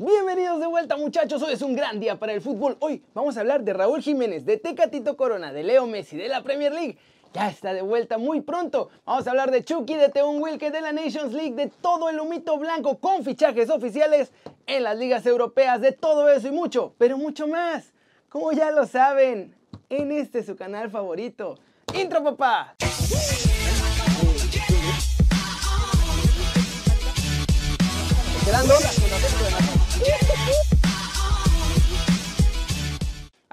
Bienvenidos de vuelta muchachos, hoy es un gran día para el fútbol. Hoy vamos a hablar de Raúl Jiménez, de Tecatito Corona, de Leo Messi, de la Premier League. Ya está de vuelta muy pronto. Vamos a hablar de Chucky, de Teun Wilke, de la Nations League, de todo el humito blanco con fichajes oficiales en las ligas europeas, de todo eso y mucho, pero mucho más. Como ya lo saben, en este su canal favorito. Intro papá.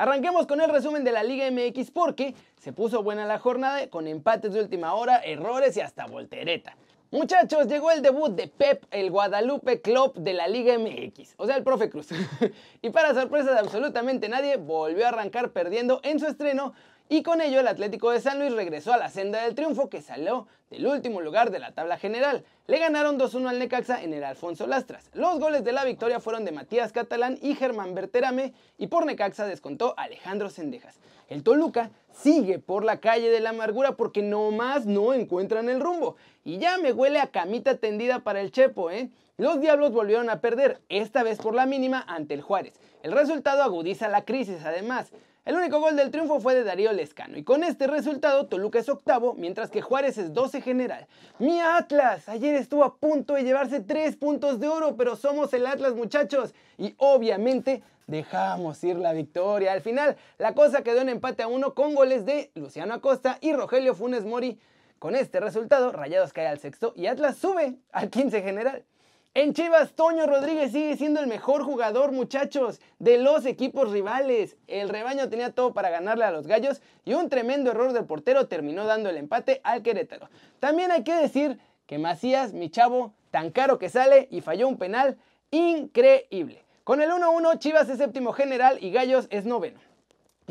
Arranquemos con el resumen de la Liga MX porque se puso buena la jornada con empates de última hora, errores y hasta voltereta. Muchachos, llegó el debut de Pep, el Guadalupe Club de la Liga MX, o sea, el profe Cruz. y para sorpresa de absolutamente nadie, volvió a arrancar perdiendo en su estreno y con ello el Atlético de San Luis regresó a la senda del triunfo que salió del último lugar de la tabla general. Le ganaron 2-1 al Necaxa en el Alfonso Lastras. Los goles de la victoria fueron de Matías Catalán y Germán Berterame y por Necaxa descontó Alejandro Sendejas. El Toluca sigue por la calle de la amargura porque nomás no encuentran el rumbo. Y ya me huele a camita tendida para el Chepo, ¿eh? Los Diablos volvieron a perder, esta vez por la mínima ante el Juárez. El resultado agudiza la crisis además. El único gol del triunfo fue de Darío Lescano y con este resultado Toluca es octavo, mientras que Juárez es 12 general. Mi Atlas, ayer estuvo a punto de llevarse 3 puntos de oro, pero somos el Atlas muchachos y obviamente dejamos ir la victoria. Al final la cosa quedó en empate a uno con goles de Luciano Acosta y Rogelio Funes Mori. Con este resultado, Rayados cae al sexto y Atlas sube al 15 general. En Chivas, Toño Rodríguez sigue siendo el mejor jugador, muchachos, de los equipos rivales. El rebaño tenía todo para ganarle a los gallos y un tremendo error del portero terminó dando el empate al Querétaro. También hay que decir que Macías, mi chavo, tan caro que sale y falló un penal increíble. Con el 1-1, Chivas es séptimo general y Gallos es noveno.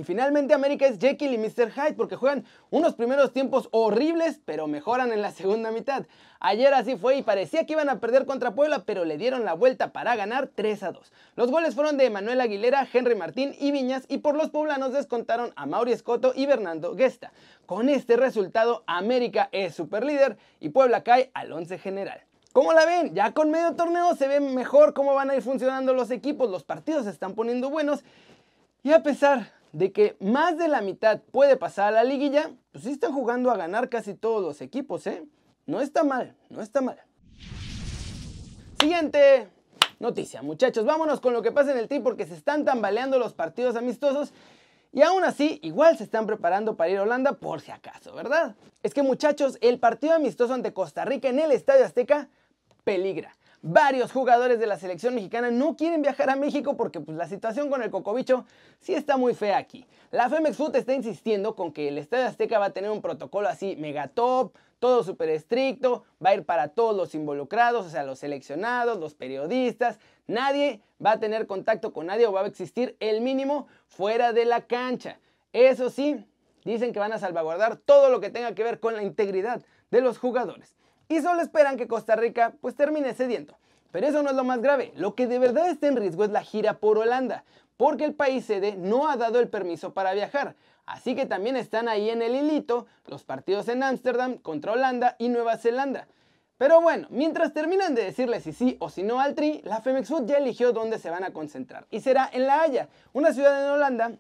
Y finalmente América es Jekyll y Mr. Hyde porque juegan unos primeros tiempos horribles, pero mejoran en la segunda mitad. Ayer así fue y parecía que iban a perder contra Puebla, pero le dieron la vuelta para ganar 3 a 2. Los goles fueron de Manuel Aguilera, Henry Martín y Viñas y por los poblanos descontaron a Mauri Escoto y Bernardo Gesta. Con este resultado, América es super líder y Puebla cae al 11 general. ¿Cómo la ven? Ya con medio torneo se ve mejor cómo van a ir funcionando los equipos, los partidos se están poniendo buenos y a pesar de que más de la mitad puede pasar a la liguilla, pues sí están jugando a ganar casi todos los equipos, ¿eh? No está mal, no está mal. Siguiente noticia, muchachos, vámonos con lo que pasa en el Tri porque se están tambaleando los partidos amistosos y aún así, igual se están preparando para ir a Holanda por si acaso, ¿verdad? Es que muchachos, el partido amistoso ante Costa Rica en el Estadio Azteca peligra varios jugadores de la selección mexicana no quieren viajar a México porque pues, la situación con el cocobicho sí está muy fea aquí. La Femex Food está insistiendo con que el Estadio Azteca va a tener un protocolo así mega top, todo súper estricto, va a ir para todos los involucrados, o sea, los seleccionados, los periodistas, nadie va a tener contacto con nadie o va a existir el mínimo fuera de la cancha. Eso sí, dicen que van a salvaguardar todo lo que tenga que ver con la integridad de los jugadores y solo esperan que Costa Rica pues termine cediendo. Pero eso no es lo más grave, lo que de verdad está en riesgo es la gira por Holanda, porque el país sede no ha dado el permiso para viajar, así que también están ahí en el hilito los partidos en Ámsterdam contra Holanda y Nueva Zelanda. Pero bueno, mientras terminan de decirle si sí o si no al Tri, la Femex Food ya eligió dónde se van a concentrar, y será en La Haya, una ciudad en Holanda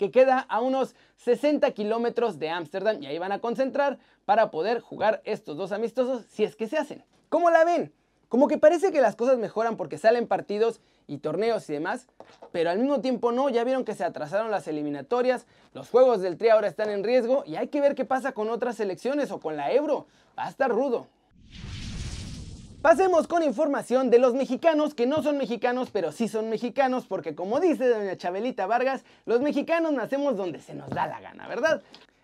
que queda a unos 60 kilómetros de Ámsterdam y ahí van a concentrar para poder jugar estos dos amistosos si es que se hacen. ¿Cómo la ven? Como que parece que las cosas mejoran porque salen partidos y torneos y demás, pero al mismo tiempo no, ya vieron que se atrasaron las eliminatorias, los juegos del Tri ahora están en riesgo y hay que ver qué pasa con otras selecciones o con la Euro. Va a estar rudo. Pasemos con información de los mexicanos que no son mexicanos, pero sí son mexicanos, porque como dice doña Chabelita Vargas, los mexicanos nacemos donde se nos da la gana, ¿verdad?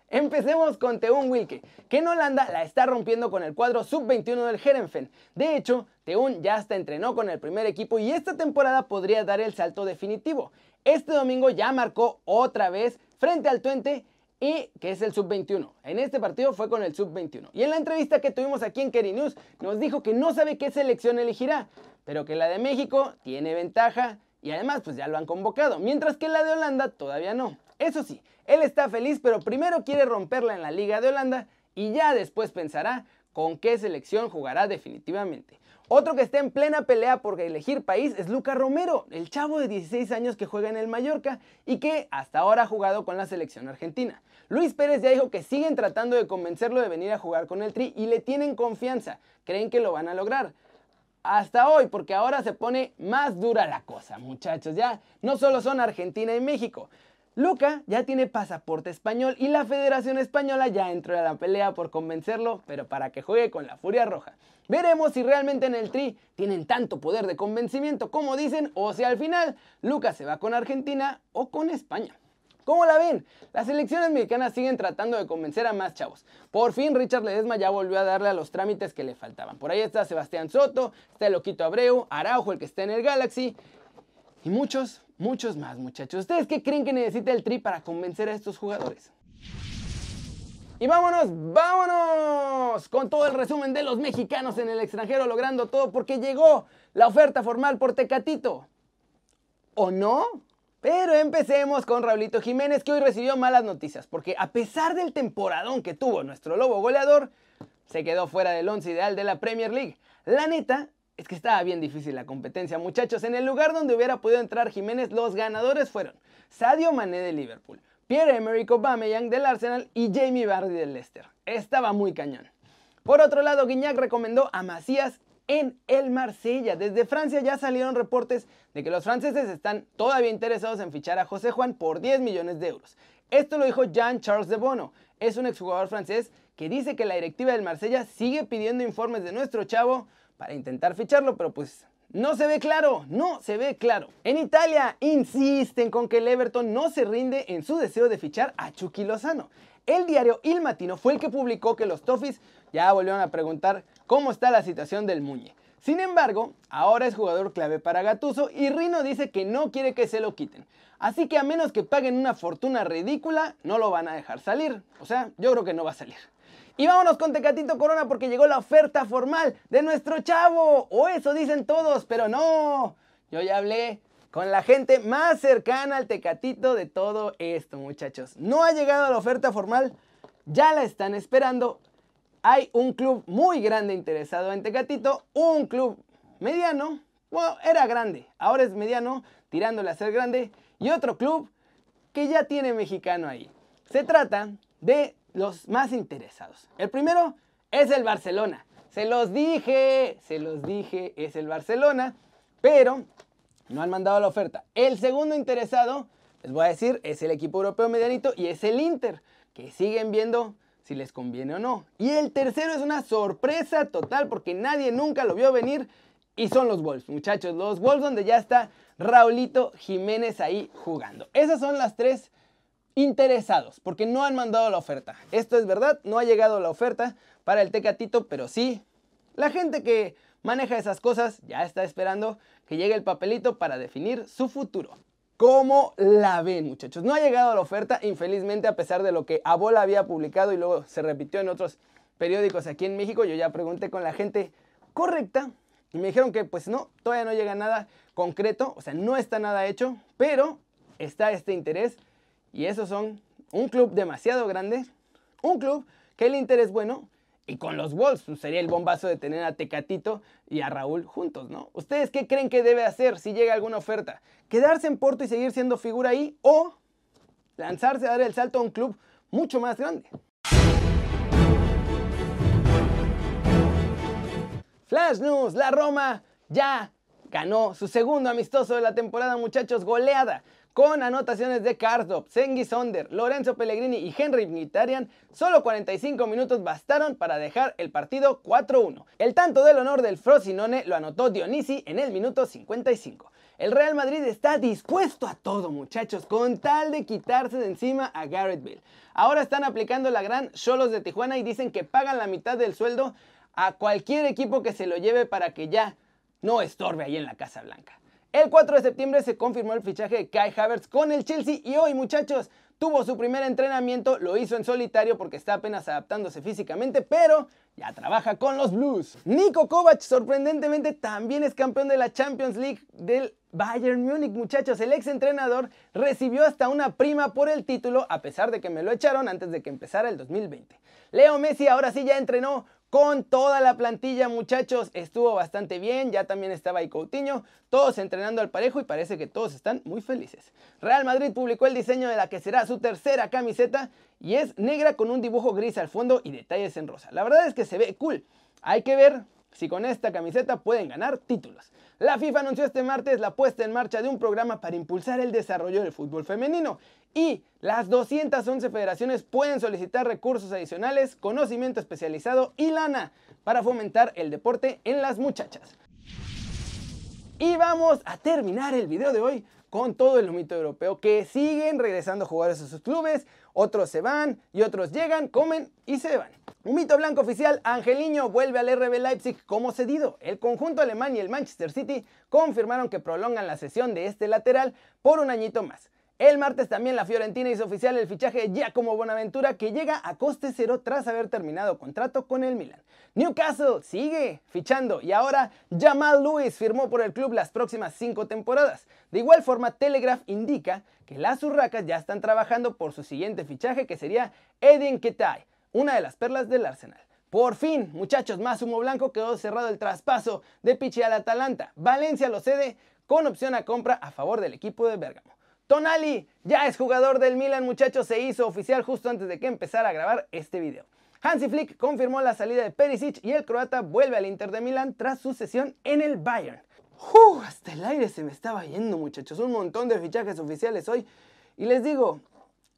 Empecemos con Teun Wilke, que en Holanda la está rompiendo con el cuadro sub-21 del Herenfen. De hecho, Teun ya hasta entrenó con el primer equipo y esta temporada podría dar el salto definitivo. Este domingo ya marcó otra vez frente al Twente y que es el sub-21. En este partido fue con el sub-21. Y en la entrevista que tuvimos aquí en Keri News nos dijo que no sabe qué selección elegirá, pero que la de México tiene ventaja y además pues ya lo han convocado, mientras que la de Holanda todavía no. Eso sí, él está feliz, pero primero quiere romperla en la Liga de Holanda y ya después pensará con qué selección jugará definitivamente. Otro que está en plena pelea por elegir país es Luca Romero, el chavo de 16 años que juega en el Mallorca y que hasta ahora ha jugado con la selección argentina. Luis Pérez ya dijo que siguen tratando de convencerlo de venir a jugar con el Tri y le tienen confianza, creen que lo van a lograr. Hasta hoy, porque ahora se pone más dura la cosa, muchachos. Ya no solo son Argentina y México. Luca ya tiene pasaporte español y la Federación Española ya entró a la pelea por convencerlo, pero para que juegue con la Furia Roja. Veremos si realmente en el Tri tienen tanto poder de convencimiento como dicen o si al final Lucas se va con Argentina o con España. ¿Cómo la ven? Las elecciones mexicanas siguen tratando de convencer a más chavos. Por fin Richard Ledesma ya volvió a darle a los trámites que le faltaban. Por ahí está Sebastián Soto, está el Loquito Abreu, Araujo, el que está en el Galaxy, y muchos, muchos más muchachos. ¿Ustedes qué creen que necesita el Tri para convencer a estos jugadores? Y vámonos, vámonos con todo el resumen de los mexicanos en el extranjero logrando todo porque llegó la oferta formal por Tecatito. ¿O no? Pero empecemos con Raulito Jiménez que hoy recibió malas noticias porque a pesar del temporadón que tuvo nuestro lobo goleador, se quedó fuera del once ideal de la Premier League. La neta es que estaba bien difícil la competencia, muchachos. En el lugar donde hubiera podido entrar Jiménez, los ganadores fueron Sadio Mané de Liverpool, Pierre-Emerick Aubameyang del Arsenal y Jamie Vardy del Leicester. Estaba muy cañón. Por otro lado, Guiñac recomendó a Macías en el Marsella. Desde Francia ya salieron reportes de que los franceses están todavía interesados en fichar a José Juan por 10 millones de euros. Esto lo dijo Jean-Charles de Bono, es un exjugador francés que dice que la directiva del Marsella sigue pidiendo informes de nuestro chavo para intentar ficharlo, pero pues no se ve claro, no se ve claro. En Italia insisten con que el Everton no se rinde en su deseo de fichar a Chucky Lozano. El diario Il Matino fue el que publicó que los Toffees ya volvieron a preguntar cómo está la situación del Muñe. Sin embargo, ahora es jugador clave para Gatuso y Rino dice que no quiere que se lo quiten. Así que a menos que paguen una fortuna ridícula, no lo van a dejar salir. O sea, yo creo que no va a salir. Y vámonos con Tecatito Corona porque llegó la oferta formal de nuestro chavo. O eso dicen todos, pero no. Yo ya hablé con la gente más cercana al Tecatito de todo esto, muchachos. No ha llegado la oferta formal, ya la están esperando. Hay un club muy grande interesado en Tecatito, un club mediano, bueno, era grande, ahora es mediano, tirándole a ser grande, y otro club que ya tiene mexicano ahí. Se trata de los más interesados. El primero es el Barcelona. Se los dije, se los dije, es el Barcelona, pero no han mandado la oferta. El segundo interesado, les voy a decir, es el equipo europeo medianito y es el Inter, que siguen viendo si les conviene o no. Y el tercero es una sorpresa total porque nadie nunca lo vio venir y son los Wolves, muchachos. Los Wolves donde ya está Raulito Jiménez ahí jugando. Esas son las tres interesados, porque no han mandado la oferta. Esto es verdad, no ha llegado la oferta para el Tecatito, pero sí, la gente que maneja esas cosas ya está esperando que llegue el papelito para definir su futuro. ¿Cómo la ven, muchachos? No ha llegado la oferta, infelizmente, a pesar de lo que Abola había publicado y luego se repitió en otros periódicos aquí en México. Yo ya pregunté con la gente correcta y me dijeron que pues no, todavía no llega nada concreto, o sea, no está nada hecho, pero está este interés y esos son un club demasiado grande, un club que el Inter es bueno, y con los Wolves pues, sería el bombazo de tener a Tecatito y a Raúl juntos, ¿no? ¿Ustedes qué creen que debe hacer si llega alguna oferta? ¿Quedarse en Porto y seguir siendo figura ahí? ¿O lanzarse a dar el salto a un club mucho más grande? Flash News, la Roma ya ganó su segundo amistoso de la temporada, muchachos, goleada con anotaciones de Karsdorp, Sengi Sonder, Lorenzo Pellegrini y Henry Mkhitaryan, solo 45 minutos bastaron para dejar el partido 4-1. El tanto del honor del Frosinone lo anotó Dionisi en el minuto 55. El Real Madrid está dispuesto a todo, muchachos, con tal de quitarse de encima a Garrett Bale. Ahora están aplicando la gran Cholos de Tijuana y dicen que pagan la mitad del sueldo a cualquier equipo que se lo lleve para que ya no estorbe ahí en la Casa Blanca. El 4 de septiembre se confirmó el fichaje de Kai Havertz con el Chelsea y hoy muchachos tuvo su primer entrenamiento, lo hizo en solitario porque está apenas adaptándose físicamente, pero ya trabaja con los Blues. Nico Kovac sorprendentemente también es campeón de la Champions League del Bayern Múnich, muchachos. El ex entrenador recibió hasta una prima por el título a pesar de que me lo echaron antes de que empezara el 2020. Leo Messi ahora sí ya entrenó con toda la plantilla, muchachos. Estuvo bastante bien, ya también estaba ahí todos entrenando al parejo y parece que todos están muy felices. Real Madrid publicó el diseño de la que será su tercera camiseta y es negra con un dibujo gris al fondo y detalles en rosa. La verdad es que se ve cool. Hay que ver si con esta camiseta pueden ganar títulos. La FIFA anunció este martes la puesta en marcha de un programa para impulsar el desarrollo del fútbol femenino y las 211 federaciones pueden solicitar recursos adicionales, conocimiento especializado y lana para fomentar el deporte en las muchachas. Y vamos a terminar el video de hoy con todo el mito europeo que siguen regresando jugadores a sus clubes, otros se van y otros llegan, comen y se van. Un mito blanco oficial, Angeliño vuelve al RB Leipzig como cedido. El conjunto alemán y el Manchester City confirmaron que prolongan la sesión de este lateral por un añito más. El martes también la Fiorentina hizo oficial el fichaje de Giacomo Bonaventura que llega a coste cero tras haber terminado contrato con el Milan. Newcastle sigue fichando y ahora Jamal Lewis firmó por el club las próximas cinco temporadas. De igual forma, Telegraph indica que las urracas ya están trabajando por su siguiente fichaje que sería Edin Ketai una de las perlas del Arsenal. Por fin, muchachos, más humo blanco quedó cerrado el traspaso de Pichi al Atalanta. Valencia lo cede con opción a compra a favor del equipo de Bergamo. Tonali ya es jugador del Milan, muchachos, se hizo oficial justo antes de que empezara a grabar este video. Hansi Flick confirmó la salida de Perisic y el croata vuelve al Inter de Milán tras su sesión en el Bayern. hasta el aire se me estaba yendo, muchachos. Un montón de fichajes oficiales hoy. Y les digo,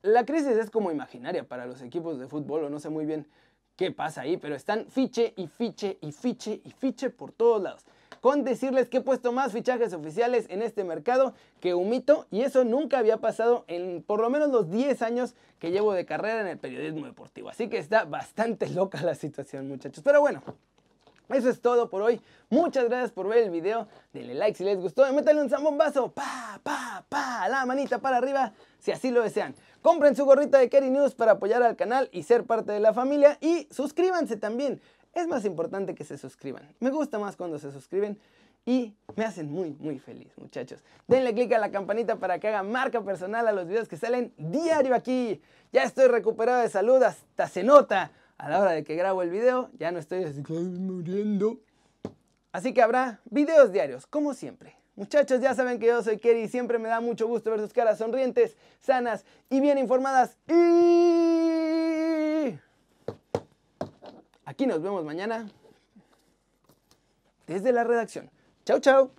la crisis es como imaginaria para los equipos de fútbol, o no sé muy bien qué pasa ahí, pero están fiche y fiche y fiche y fiche por todos lados. Con decirles que he puesto más fichajes oficiales en este mercado que Humito y eso nunca había pasado en por lo menos los 10 años que llevo de carrera en el periodismo deportivo. Así que está bastante loca la situación, muchachos. Pero bueno, eso es todo por hoy. Muchas gracias por ver el video. Denle like si les gustó y métanle un zambombazo. Pa, pa, pa, la manita para arriba si así lo desean. Compren su gorrita de Kerry News para apoyar al canal y ser parte de la familia. Y suscríbanse también. Es más importante que se suscriban. Me gusta más cuando se suscriben y me hacen muy, muy feliz, muchachos. Denle click a la campanita para que haga marca personal a los videos que salen diario aquí. Ya estoy recuperado de salud, hasta se nota a la hora de que grabo el video, ya no estoy así muriendo. Así que habrá videos diarios, como siempre. Muchachos, ya saben que yo soy Kerry y siempre me da mucho gusto ver sus caras sonrientes, sanas y bien informadas. Y aquí nos vemos mañana desde la redacción. Chau, chau.